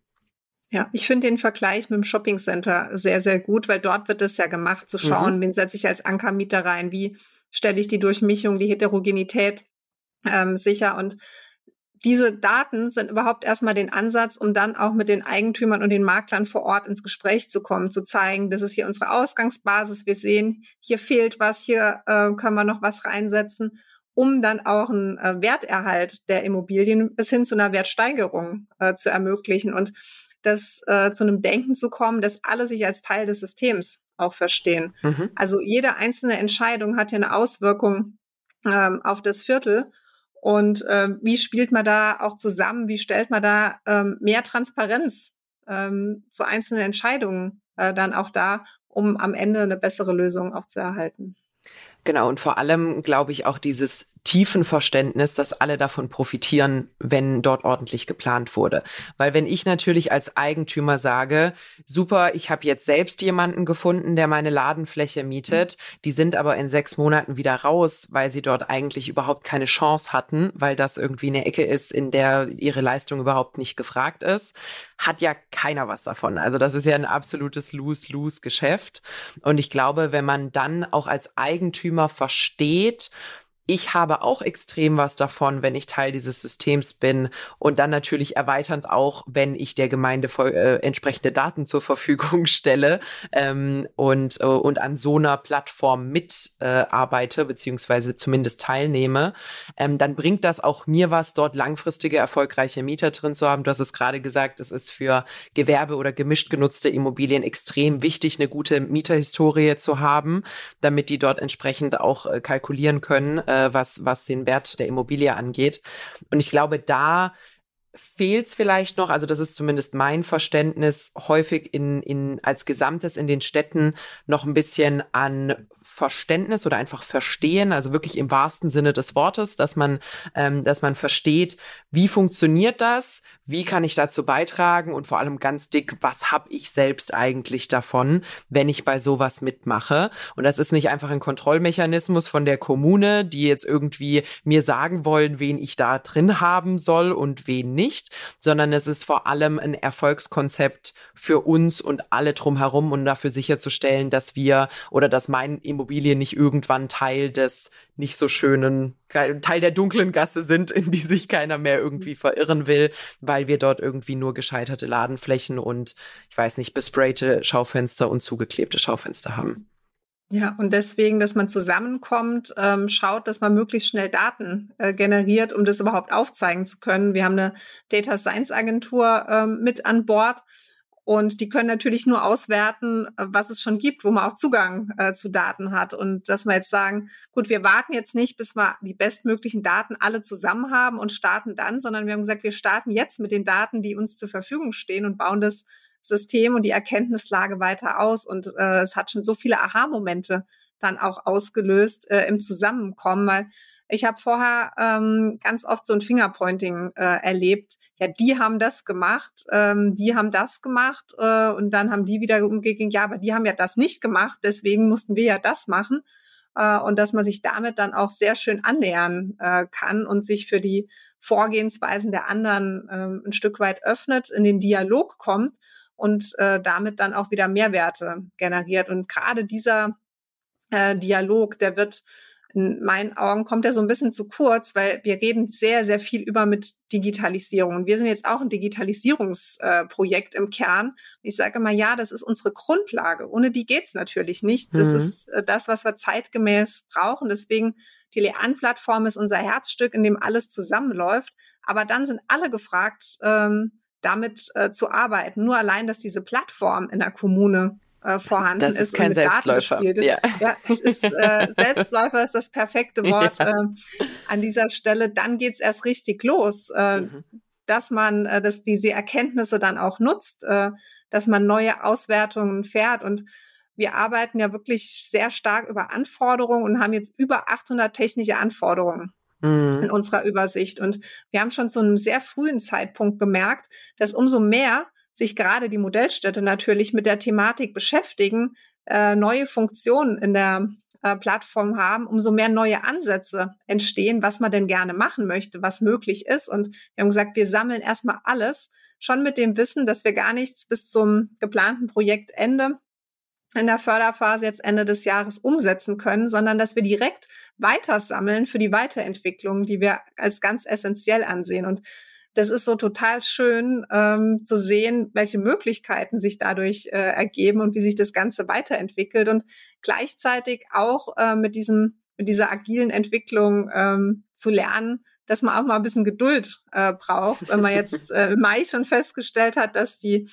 Ja, ich finde den Vergleich mit dem Shoppingcenter sehr, sehr gut, weil dort wird es ja gemacht, zu schauen, mhm. wen setze ich als Ankermieter rein, wie stelle ich die Durchmischung, die Heterogenität ähm, sicher. Und diese Daten sind überhaupt erstmal den Ansatz, um dann auch mit den Eigentümern und den Maklern vor Ort ins Gespräch zu kommen, zu zeigen, das ist hier unsere Ausgangsbasis, wir sehen, hier fehlt was, hier äh, können wir noch was reinsetzen, um dann auch einen äh, Werterhalt der Immobilien bis hin zu einer Wertsteigerung äh, zu ermöglichen und das äh, zu einem Denken zu kommen, dass alle sich als Teil des Systems auch verstehen. Mhm. Also jede einzelne Entscheidung hat ja eine Auswirkung ähm, auf das Viertel. Und äh, wie spielt man da auch zusammen? Wie stellt man da ähm, mehr Transparenz ähm, zu einzelnen Entscheidungen äh, dann auch da, um am Ende eine bessere Lösung auch zu erhalten? Genau, und vor allem glaube ich auch dieses tiefen Verständnis, dass alle davon profitieren, wenn dort ordentlich geplant wurde. Weil wenn ich natürlich als Eigentümer sage, super, ich habe jetzt selbst jemanden gefunden, der meine Ladenfläche mietet, die sind aber in sechs Monaten wieder raus, weil sie dort eigentlich überhaupt keine Chance hatten, weil das irgendwie eine Ecke ist, in der ihre Leistung überhaupt nicht gefragt ist, hat ja keiner was davon. Also das ist ja ein absolutes Lose-Lose-Geschäft. Und ich glaube, wenn man dann auch als Eigentümer versteht, ich habe auch extrem was davon, wenn ich Teil dieses Systems bin und dann natürlich erweiternd auch, wenn ich der Gemeinde äh, entsprechende Daten zur Verfügung <laughs> stelle ähm, und, äh, und an so einer Plattform mitarbeite, äh, beziehungsweise zumindest teilnehme, ähm, dann bringt das auch mir was, dort langfristige, erfolgreiche Mieter drin zu haben. Du hast es gerade gesagt, es ist für Gewerbe oder gemischt genutzte Immobilien extrem wichtig, eine gute Mieterhistorie zu haben, damit die dort entsprechend auch äh, kalkulieren können, äh, was, was den Wert der Immobilie angeht. Und ich glaube, da fehlt es vielleicht noch, also das ist zumindest mein Verständnis, häufig in, in, als Gesamtes in den Städten noch ein bisschen an Verständnis oder einfach verstehen, also wirklich im wahrsten Sinne des Wortes, dass man, ähm, dass man versteht, wie funktioniert das, wie kann ich dazu beitragen und vor allem ganz dick, was habe ich selbst eigentlich davon, wenn ich bei sowas mitmache. Und das ist nicht einfach ein Kontrollmechanismus von der Kommune, die jetzt irgendwie mir sagen wollen, wen ich da drin haben soll und wen nicht, sondern es ist vor allem ein Erfolgskonzept für uns und alle drumherum und dafür sicherzustellen, dass wir oder dass mein Immobilien nicht irgendwann Teil des nicht so schönen, Teil der dunklen Gasse sind, in die sich keiner mehr irgendwie verirren will, weil wir dort irgendwie nur gescheiterte Ladenflächen und, ich weiß nicht, besprayte Schaufenster und zugeklebte Schaufenster haben. Ja, und deswegen, dass man zusammenkommt, ähm, schaut, dass man möglichst schnell Daten äh, generiert, um das überhaupt aufzeigen zu können. Wir haben eine Data Science Agentur ähm, mit an Bord und die können natürlich nur auswerten, äh, was es schon gibt, wo man auch Zugang äh, zu Daten hat. Und dass wir jetzt sagen, gut, wir warten jetzt nicht, bis wir die bestmöglichen Daten alle zusammen haben und starten dann, sondern wir haben gesagt, wir starten jetzt mit den Daten, die uns zur Verfügung stehen und bauen das System und die Erkenntnislage weiter aus. Und äh, es hat schon so viele Aha-Momente dann auch ausgelöst äh, im Zusammenkommen, weil ich habe vorher ähm, ganz oft so ein Fingerpointing äh, erlebt. Ja, die haben das gemacht, ähm, die haben das gemacht äh, und dann haben die wieder umgegeben, ja, aber die haben ja das nicht gemacht, deswegen mussten wir ja das machen. Äh, und dass man sich damit dann auch sehr schön annähern äh, kann und sich für die Vorgehensweisen der anderen äh, ein Stück weit öffnet, in den Dialog kommt und äh, damit dann auch wieder Mehrwerte generiert. Und gerade dieser äh, Dialog, der wird in meinen Augen kommt er so ein bisschen zu kurz, weil wir reden sehr, sehr viel über mit Digitalisierung. Und wir sind jetzt auch ein Digitalisierungsprojekt äh, im Kern. Ich sage immer, ja, das ist unsere Grundlage. Ohne die geht's natürlich nicht. Das mhm. ist äh, das, was wir zeitgemäß brauchen. Deswegen, die Lean-Plattform ist unser Herzstück, in dem alles zusammenläuft. Aber dann sind alle gefragt, ähm, damit äh, zu arbeiten. Nur allein, dass diese Plattform in der Kommune äh, vorhanden das ist. ist kein Selbstläufer. Das, ja. ja, es ist, äh, Selbstläufer ist das perfekte <laughs> Wort ja. äh, an dieser Stelle. Dann geht's erst richtig los. Äh, mhm. Dass man äh, dass diese Erkenntnisse dann auch nutzt, äh, dass man neue Auswertungen fährt und wir arbeiten ja wirklich sehr stark über Anforderungen und haben jetzt über 800 technische Anforderungen mhm. in unserer Übersicht. Und wir haben schon zu einem sehr frühen Zeitpunkt gemerkt, dass umso mehr sich gerade die Modellstädte natürlich mit der Thematik beschäftigen, äh, neue Funktionen in der äh, Plattform haben, umso mehr neue Ansätze entstehen, was man denn gerne machen möchte, was möglich ist. Und wir haben gesagt, wir sammeln erstmal alles, schon mit dem Wissen, dass wir gar nichts bis zum geplanten Projektende in der Förderphase jetzt Ende des Jahres umsetzen können, sondern dass wir direkt weiter sammeln für die Weiterentwicklung, die wir als ganz essentiell ansehen. Und das ist so total schön ähm, zu sehen, welche Möglichkeiten sich dadurch äh, ergeben und wie sich das Ganze weiterentwickelt und gleichzeitig auch äh, mit diesem mit dieser agilen Entwicklung ähm, zu lernen, dass man auch mal ein bisschen Geduld äh, braucht, wenn man jetzt <laughs> äh, im Mai schon festgestellt hat, dass die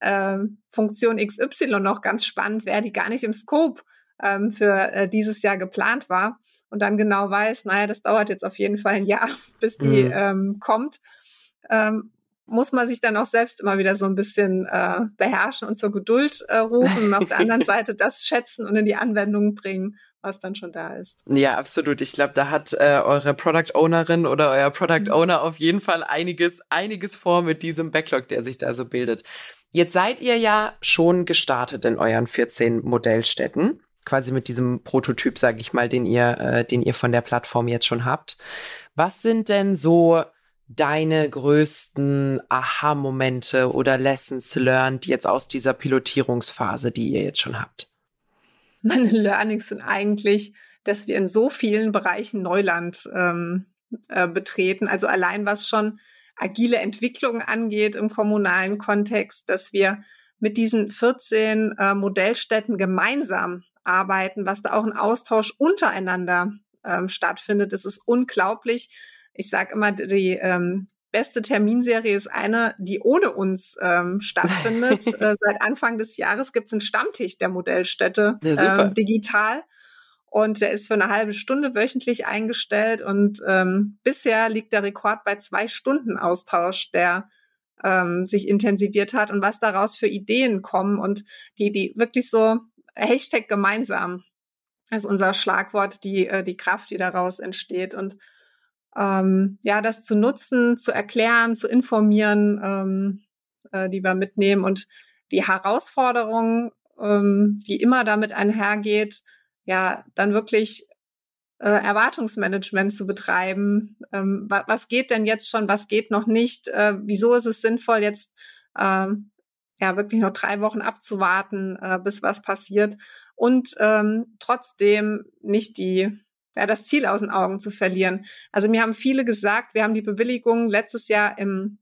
äh, Funktion XY noch ganz spannend wäre, die gar nicht im Scope ähm, für äh, dieses Jahr geplant war und dann genau weiß, naja, das dauert jetzt auf jeden Fall ein Jahr, <laughs> bis die mhm. ähm, kommt ähm, muss man sich dann auch selbst immer wieder so ein bisschen äh, beherrschen und zur Geduld äh, rufen und auf der anderen <laughs> Seite das schätzen und in die Anwendung bringen, was dann schon da ist. Ja, absolut. Ich glaube, da hat äh, eure Product Ownerin oder euer Product mhm. Owner auf jeden Fall einiges, einiges vor mit diesem Backlog, der sich da so bildet. Jetzt seid ihr ja schon gestartet in euren 14 Modellstädten, quasi mit diesem Prototyp, sage ich mal, den ihr, äh, den ihr von der Plattform jetzt schon habt. Was sind denn so deine größten Aha-Momente oder Lessons learned jetzt aus dieser Pilotierungsphase, die ihr jetzt schon habt? Meine <laughs> Learnings sind eigentlich, dass wir in so vielen Bereichen Neuland ähm, äh, betreten. Also allein was schon agile Entwicklung angeht im kommunalen Kontext, dass wir mit diesen 14 äh, Modellstätten gemeinsam arbeiten, was da auch ein Austausch untereinander ähm, stattfindet. Es ist unglaublich, ich sage immer, die ähm, beste Terminserie ist eine, die ohne uns ähm, stattfindet. <laughs> äh, seit Anfang des Jahres gibt es einen Stammtisch der Modellstätte ja, ähm, digital. Und der ist für eine halbe Stunde wöchentlich eingestellt. Und ähm, bisher liegt der Rekord bei zwei Stunden Austausch, der ähm, sich intensiviert hat und was daraus für Ideen kommen und die, die wirklich so Hashtag gemeinsam ist unser Schlagwort, die, äh, die Kraft, die daraus entsteht. Und ähm, ja, das zu nutzen, zu erklären, zu informieren, ähm, äh, die wir mitnehmen und die Herausforderung, ähm, die immer damit einhergeht, ja, dann wirklich äh, Erwartungsmanagement zu betreiben. Ähm, wa was geht denn jetzt schon, was geht noch nicht? Äh, wieso ist es sinnvoll, jetzt äh, ja wirklich noch drei Wochen abzuwarten, äh, bis was passiert? und ähm, trotzdem nicht die ja, das Ziel aus den Augen zu verlieren. Also mir haben viele gesagt, wir haben die Bewilligung letztes Jahr im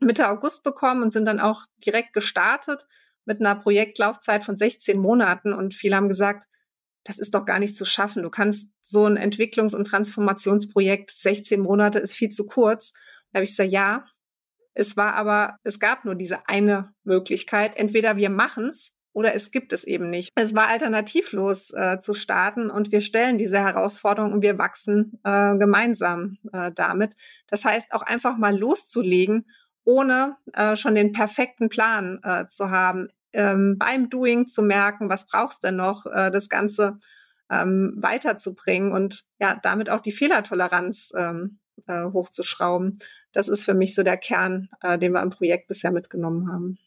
Mitte August bekommen und sind dann auch direkt gestartet mit einer Projektlaufzeit von 16 Monaten. Und viele haben gesagt, das ist doch gar nicht zu schaffen. Du kannst so ein Entwicklungs- und Transformationsprojekt, 16 Monate ist viel zu kurz. Da habe ich gesagt, ja, es war aber, es gab nur diese eine Möglichkeit. Entweder wir machen es oder es gibt es eben nicht. Es war alternativlos äh, zu starten und wir stellen diese Herausforderung und wir wachsen äh, gemeinsam äh, damit. Das heißt, auch einfach mal loszulegen, ohne äh, schon den perfekten Plan äh, zu haben. Ähm, beim Doing zu merken, was brauchst du denn noch, äh, das Ganze ähm, weiterzubringen und ja, damit auch die Fehlertoleranz ähm, äh, hochzuschrauben. Das ist für mich so der Kern, den wir im Projekt bisher mitgenommen haben.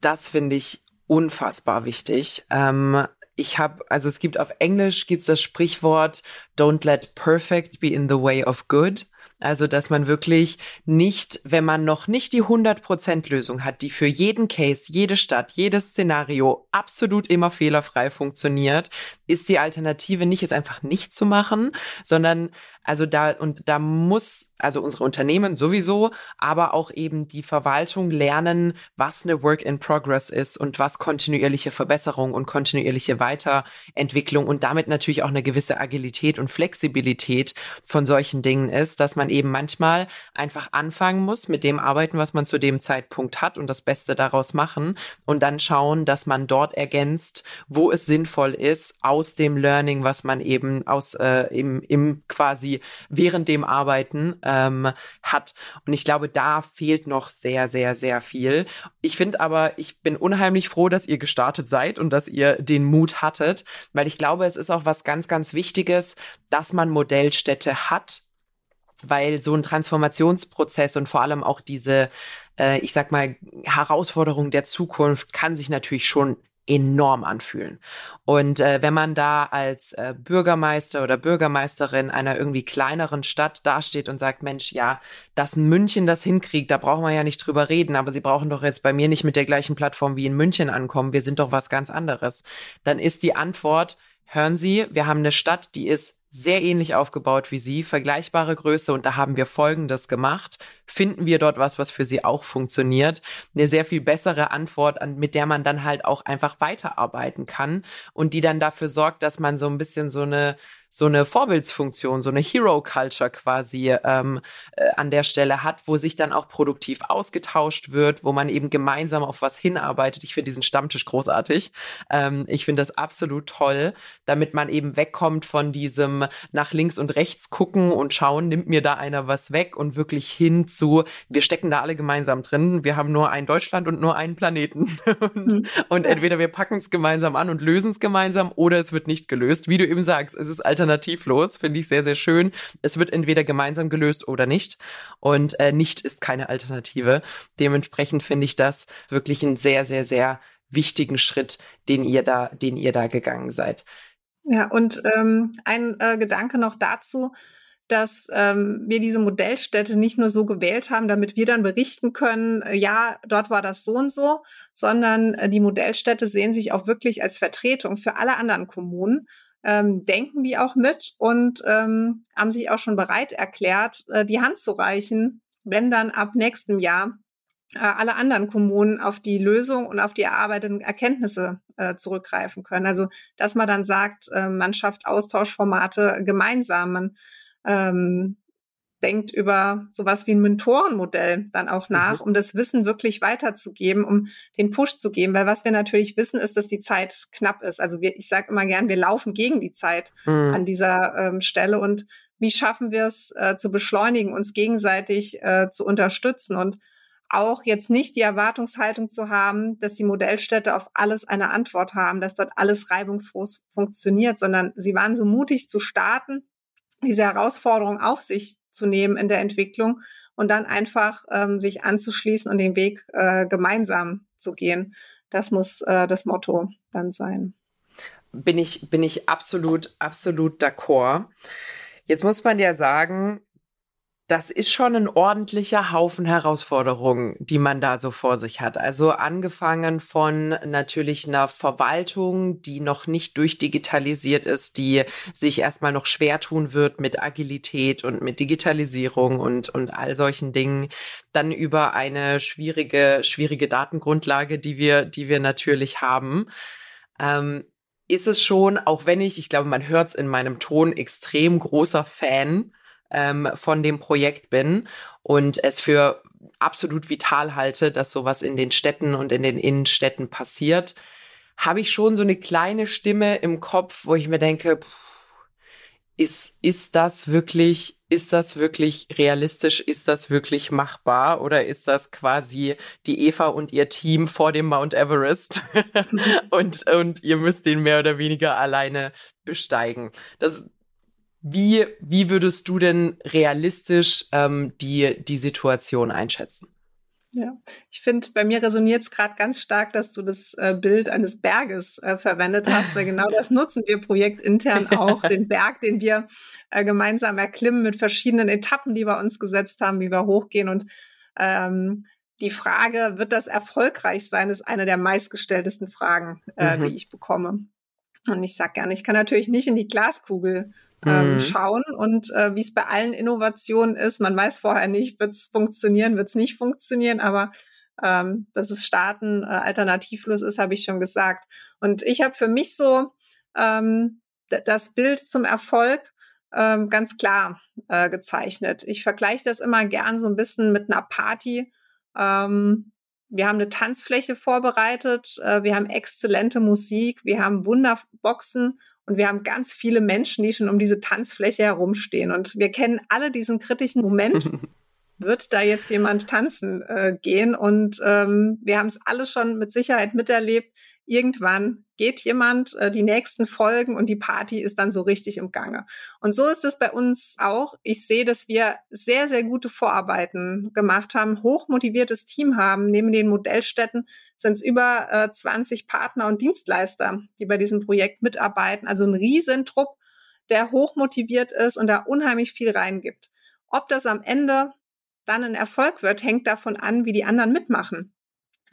Das finde ich unfassbar wichtig. Ähm, ich habe, also es gibt auf Englisch gibt's das Sprichwort Don't let perfect be in the way of good. Also, dass man wirklich nicht, wenn man noch nicht die 100% Lösung hat, die für jeden Case, jede Stadt, jedes Szenario absolut immer fehlerfrei funktioniert, ist die Alternative nicht, es einfach nicht zu machen, sondern also da, und da muss, also unsere Unternehmen sowieso, aber auch eben die Verwaltung lernen, was eine Work in Progress ist und was kontinuierliche Verbesserung und kontinuierliche Weiterentwicklung und damit natürlich auch eine gewisse Agilität und Flexibilität von solchen Dingen ist, dass man eben manchmal einfach anfangen muss mit dem arbeiten, was man zu dem Zeitpunkt hat und das Beste daraus machen und dann schauen, dass man dort ergänzt, wo es sinnvoll ist, aus dem Learning, was man eben aus äh, im, im quasi während dem Arbeiten ähm, hat. Und ich glaube, da fehlt noch sehr, sehr, sehr viel. Ich finde aber, ich bin unheimlich froh, dass ihr gestartet seid und dass ihr den Mut hattet, weil ich glaube, es ist auch was ganz, ganz Wichtiges, dass man Modellstädte hat, weil so ein Transformationsprozess und vor allem auch diese, äh, ich sag mal, Herausforderung der Zukunft kann sich natürlich schon enorm anfühlen. Und äh, wenn man da als äh, Bürgermeister oder Bürgermeisterin einer irgendwie kleineren Stadt dasteht und sagt, Mensch, ja, dass München das hinkriegt, da brauchen wir ja nicht drüber reden, aber sie brauchen doch jetzt bei mir nicht mit der gleichen Plattform wie in München ankommen, wir sind doch was ganz anderes, dann ist die Antwort, hören Sie, wir haben eine Stadt, die ist sehr ähnlich aufgebaut wie Sie, vergleichbare Größe und da haben wir Folgendes gemacht. Finden wir dort was, was für Sie auch funktioniert? Eine sehr viel bessere Antwort, an, mit der man dann halt auch einfach weiterarbeiten kann und die dann dafür sorgt, dass man so ein bisschen so eine so eine Vorbildsfunktion, so eine Hero-Culture quasi ähm, äh, an der Stelle hat, wo sich dann auch produktiv ausgetauscht wird, wo man eben gemeinsam auf was hinarbeitet. Ich finde diesen Stammtisch großartig. Ähm, ich finde das absolut toll, damit man eben wegkommt von diesem nach links und rechts gucken und schauen, nimmt mir da einer was weg und wirklich hin zu, wir stecken da alle gemeinsam drin, wir haben nur ein Deutschland und nur einen Planeten. <laughs> und, mhm. und entweder wir packen es gemeinsam an und lösen es gemeinsam oder es wird nicht gelöst. Wie du eben sagst, es ist alternativ alternativlos, finde ich sehr, sehr schön. Es wird entweder gemeinsam gelöst oder nicht. Und äh, nicht ist keine Alternative. Dementsprechend finde ich das wirklich einen sehr, sehr, sehr wichtigen Schritt, den ihr da, den ihr da gegangen seid. Ja, und ähm, ein äh, Gedanke noch dazu, dass ähm, wir diese Modellstätte nicht nur so gewählt haben, damit wir dann berichten können, äh, ja, dort war das so und so, sondern äh, die Modellstätte sehen sich auch wirklich als Vertretung für alle anderen Kommunen ähm, denken die auch mit und ähm, haben sich auch schon bereit erklärt, äh, die Hand zu reichen, wenn dann ab nächstem Jahr äh, alle anderen Kommunen auf die Lösung und auf die erarbeiteten Erkenntnisse äh, zurückgreifen können. Also, dass man dann sagt, äh, man schafft Austauschformate gemeinsam, man ähm, denkt über sowas wie ein Mentorenmodell dann auch nach, mhm. um das Wissen wirklich weiterzugeben, um den Push zu geben. Weil was wir natürlich wissen, ist, dass die Zeit knapp ist. Also wir, ich sage immer gern, wir laufen gegen die Zeit mhm. an dieser ähm, Stelle. Und wie schaffen wir es äh, zu beschleunigen, uns gegenseitig äh, zu unterstützen und auch jetzt nicht die Erwartungshaltung zu haben, dass die Modellstädte auf alles eine Antwort haben, dass dort alles reibungslos funktioniert, sondern sie waren so mutig zu starten, diese Herausforderung auf sich zu nehmen in der Entwicklung und dann einfach ähm, sich anzuschließen und den Weg äh, gemeinsam zu gehen. Das muss äh, das Motto dann sein. Bin ich, bin ich absolut, absolut d'accord. Jetzt muss man ja sagen, das ist schon ein ordentlicher Haufen Herausforderungen, die man da so vor sich hat. Also angefangen von natürlich einer Verwaltung, die noch nicht durchdigitalisiert ist, die sich erstmal noch schwer tun wird mit Agilität und mit Digitalisierung und, und all solchen Dingen. Dann über eine schwierige, schwierige Datengrundlage, die wir, die wir natürlich haben. Ähm, ist es schon, auch wenn ich, ich glaube, man hört es in meinem Ton, extrem großer Fan ähm, von dem Projekt bin und es für absolut vital halte, dass sowas in den Städten und in den Innenstädten passiert, habe ich schon so eine kleine Stimme im Kopf, wo ich mir denke, pff, ist, ist das wirklich, ist das wirklich realistisch? Ist das wirklich machbar? Oder ist das quasi die Eva und ihr Team vor dem Mount Everest? <laughs> <laughs> und, und ihr müsst den mehr oder weniger alleine besteigen. Das, wie, wie würdest du denn realistisch ähm, die, die Situation einschätzen? Ja, ich finde, bei mir resoniert es gerade ganz stark, dass du das äh, Bild eines Berges äh, verwendet hast, weil genau das nutzen wir projektintern <laughs> auch, den Berg, den wir äh, gemeinsam erklimmen mit verschiedenen Etappen, die wir uns gesetzt haben, wie wir hochgehen. Und ähm, die Frage, wird das erfolgreich sein, ist eine der meistgestelltesten Fragen, äh, mhm. die ich bekomme. Und ich sage gerne, ich kann natürlich nicht in die Glaskugel ähm, mhm. schauen und äh, wie es bei allen Innovationen ist. Man weiß vorher nicht, wird es funktionieren, wird es nicht funktionieren, aber ähm, dass es Starten äh, alternativlos ist, habe ich schon gesagt. Und ich habe für mich so ähm, das Bild zum Erfolg ähm, ganz klar äh, gezeichnet. Ich vergleiche das immer gern so ein bisschen mit einer Party. Ähm, wir haben eine Tanzfläche vorbereitet, äh, wir haben exzellente Musik, wir haben Wunderboxen und wir haben ganz viele Menschen, die schon um diese Tanzfläche herumstehen. Und wir kennen alle diesen kritischen Moment. <laughs> Wird da jetzt jemand tanzen äh, gehen? Und ähm, wir haben es alle schon mit Sicherheit miterlebt irgendwann geht jemand äh, die nächsten Folgen und die Party ist dann so richtig im Gange. Und so ist es bei uns auch. Ich sehe, dass wir sehr, sehr gute Vorarbeiten gemacht haben, hochmotiviertes Team haben. Neben den Modellstätten sind es über äh, 20 Partner und Dienstleister, die bei diesem Projekt mitarbeiten. Also ein Riesentrupp, der hochmotiviert ist und da unheimlich viel reingibt. Ob das am Ende dann ein Erfolg wird, hängt davon an, wie die anderen mitmachen.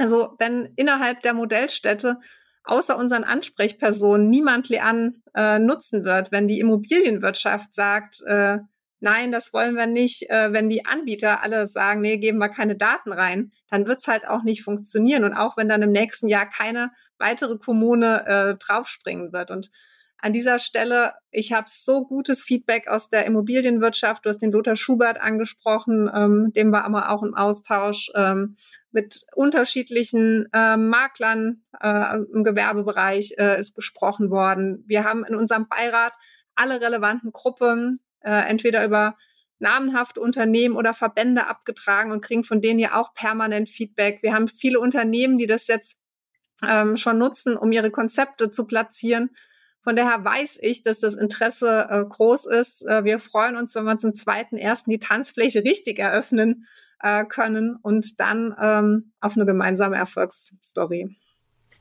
Also wenn innerhalb der Modellstätte außer unseren Ansprechpersonen niemand Lean äh, nutzen wird, wenn die Immobilienwirtschaft sagt, äh, nein, das wollen wir nicht, äh, wenn die Anbieter alle sagen, nee, geben wir keine Daten rein, dann wird's halt auch nicht funktionieren. Und auch wenn dann im nächsten Jahr keine weitere Kommune äh, draufspringen wird. Und an dieser Stelle, ich habe so gutes Feedback aus der Immobilienwirtschaft. Du hast den Lothar Schubert angesprochen, ähm, dem war aber auch im Austausch. Ähm, mit unterschiedlichen äh, Maklern äh, im Gewerbebereich äh, ist gesprochen worden. Wir haben in unserem Beirat alle relevanten Gruppen äh, entweder über namenhafte Unternehmen oder Verbände abgetragen und kriegen von denen ja auch permanent Feedback. Wir haben viele Unternehmen, die das jetzt ähm, schon nutzen, um ihre Konzepte zu platzieren. Von daher weiß ich, dass das Interesse äh, groß ist. Äh, wir freuen uns, wenn wir zum zweiten ersten die Tanzfläche richtig eröffnen äh, können und dann ähm, auf eine gemeinsame Erfolgsstory.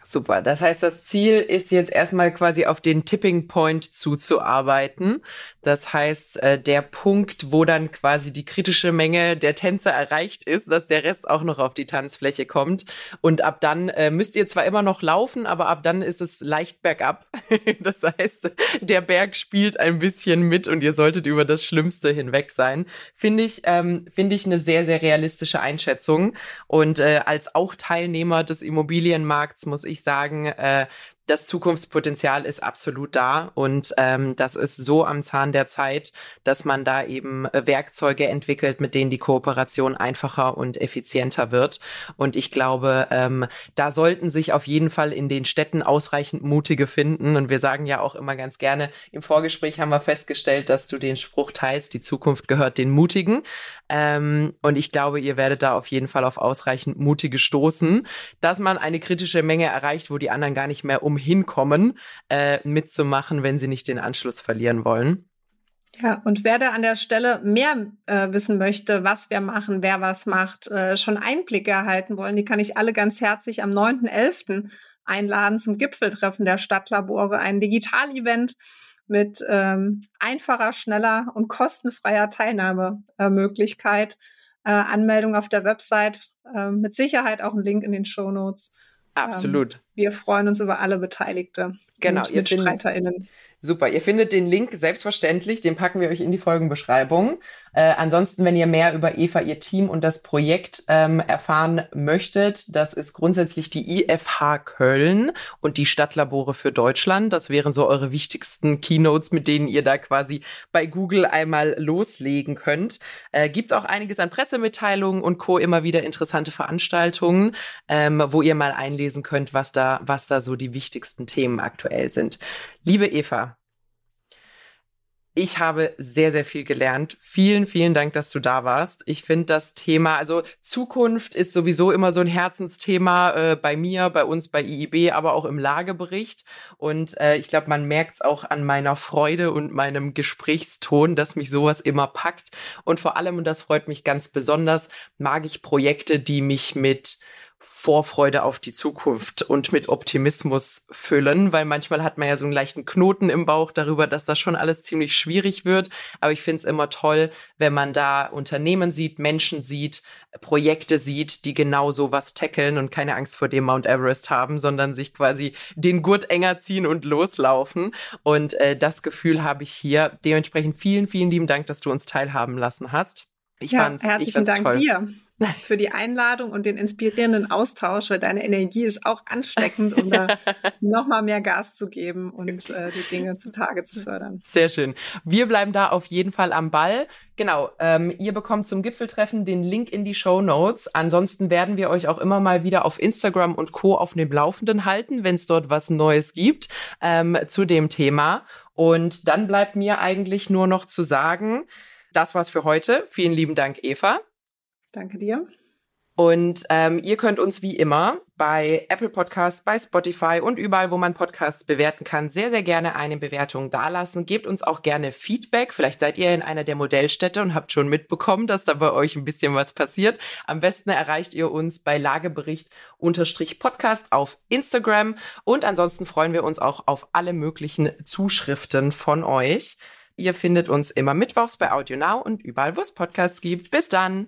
Super. Das heißt, das Ziel ist jetzt erstmal quasi auf den Tipping Point zuzuarbeiten. Das heißt, äh, der Punkt, wo dann quasi die kritische Menge der Tänzer erreicht ist, dass der Rest auch noch auf die Tanzfläche kommt. Und ab dann äh, müsst ihr zwar immer noch laufen, aber ab dann ist es leicht bergab. <laughs> das heißt, der Berg spielt ein bisschen mit und ihr solltet über das Schlimmste hinweg sein. Finde ich, ähm, finde ich eine sehr, sehr realistische Einschätzung. Und äh, als auch Teilnehmer des Immobilienmarkts muss ich sagen, äh, das Zukunftspotenzial ist absolut da und ähm, das ist so am Zahn der Zeit, dass man da eben äh, Werkzeuge entwickelt, mit denen die Kooperation einfacher und effizienter wird. Und ich glaube, ähm, da sollten sich auf jeden Fall in den Städten ausreichend Mutige finden. Und wir sagen ja auch immer ganz gerne, im Vorgespräch haben wir festgestellt, dass du den Spruch teilst, die Zukunft gehört den Mutigen. Ähm, und ich glaube, ihr werdet da auf jeden Fall auf ausreichend Mutige stoßen, dass man eine kritische Menge erreicht, wo die anderen gar nicht mehr umhin kommen, äh, mitzumachen, wenn sie nicht den Anschluss verlieren wollen. Ja, und wer da an der Stelle mehr äh, wissen möchte, was wir machen, wer was macht, äh, schon Einblicke erhalten wollen, die kann ich alle ganz herzlich am 9.11. einladen zum Gipfeltreffen der Stadtlabore, ein Digitalevent, mit ähm, einfacher, schneller und kostenfreier Teilnahmemöglichkeit. Äh, Anmeldung auf der Website, äh, mit Sicherheit auch ein Link in den Show Notes. Absolut. Ähm, wir freuen uns über alle Beteiligte. Genau, und MitstreiterInnen. Super, ihr findet den Link selbstverständlich, den packen wir euch in die Folgenbeschreibung. Äh, ansonsten, wenn ihr mehr über Eva, ihr Team und das Projekt ähm, erfahren möchtet, das ist grundsätzlich die IFH Köln und die Stadtlabore für Deutschland. Das wären so eure wichtigsten Keynotes, mit denen ihr da quasi bei Google einmal loslegen könnt. Äh, Gibt auch einiges an Pressemitteilungen und Co. immer wieder interessante Veranstaltungen, ähm, wo ihr mal einlesen könnt, was da, was da so die wichtigsten Themen aktuell sind. Liebe Eva, ich habe sehr, sehr viel gelernt. Vielen, vielen Dank, dass du da warst. Ich finde das Thema, also Zukunft ist sowieso immer so ein Herzensthema äh, bei mir, bei uns bei IIB, aber auch im Lagebericht. Und äh, ich glaube, man merkt es auch an meiner Freude und meinem Gesprächston, dass mich sowas immer packt. Und vor allem, und das freut mich ganz besonders, mag ich Projekte, die mich mit Vorfreude auf die Zukunft und mit Optimismus füllen, weil manchmal hat man ja so einen leichten Knoten im Bauch darüber, dass das schon alles ziemlich schwierig wird. Aber ich finde es immer toll, wenn man da Unternehmen sieht, Menschen sieht, Projekte sieht, die genau so was tackeln und keine Angst vor dem Mount Everest haben, sondern sich quasi den Gurt enger ziehen und loslaufen. Und äh, das Gefühl habe ich hier. Dementsprechend vielen, vielen lieben Dank, dass du uns teilhaben lassen hast. Ich ja, fand's, herzlichen ich Dank toll. dir für die Einladung und den inspirierenden Austausch, weil deine Energie ist auch ansteckend, um da <laughs> nochmal mehr Gas zu geben und äh, die Dinge zutage zu fördern. Sehr schön. Wir bleiben da auf jeden Fall am Ball. Genau, ähm, ihr bekommt zum Gipfeltreffen den Link in die Show Notes. Ansonsten werden wir euch auch immer mal wieder auf Instagram und Co. auf dem Laufenden halten, wenn es dort was Neues gibt ähm, zu dem Thema. Und dann bleibt mir eigentlich nur noch zu sagen, das war's für heute. Vielen lieben Dank, Eva. Danke dir. Und ähm, ihr könnt uns wie immer bei Apple Podcasts, bei Spotify und überall, wo man Podcasts bewerten kann, sehr, sehr gerne eine Bewertung dalassen. Gebt uns auch gerne Feedback. Vielleicht seid ihr in einer der Modellstädte und habt schon mitbekommen, dass da bei euch ein bisschen was passiert. Am besten erreicht ihr uns bei Lagebericht-Podcast auf Instagram. Und ansonsten freuen wir uns auch auf alle möglichen Zuschriften von euch. Ihr findet uns immer mittwochs bei Audio Now und überall, wo es Podcasts gibt. Bis dann!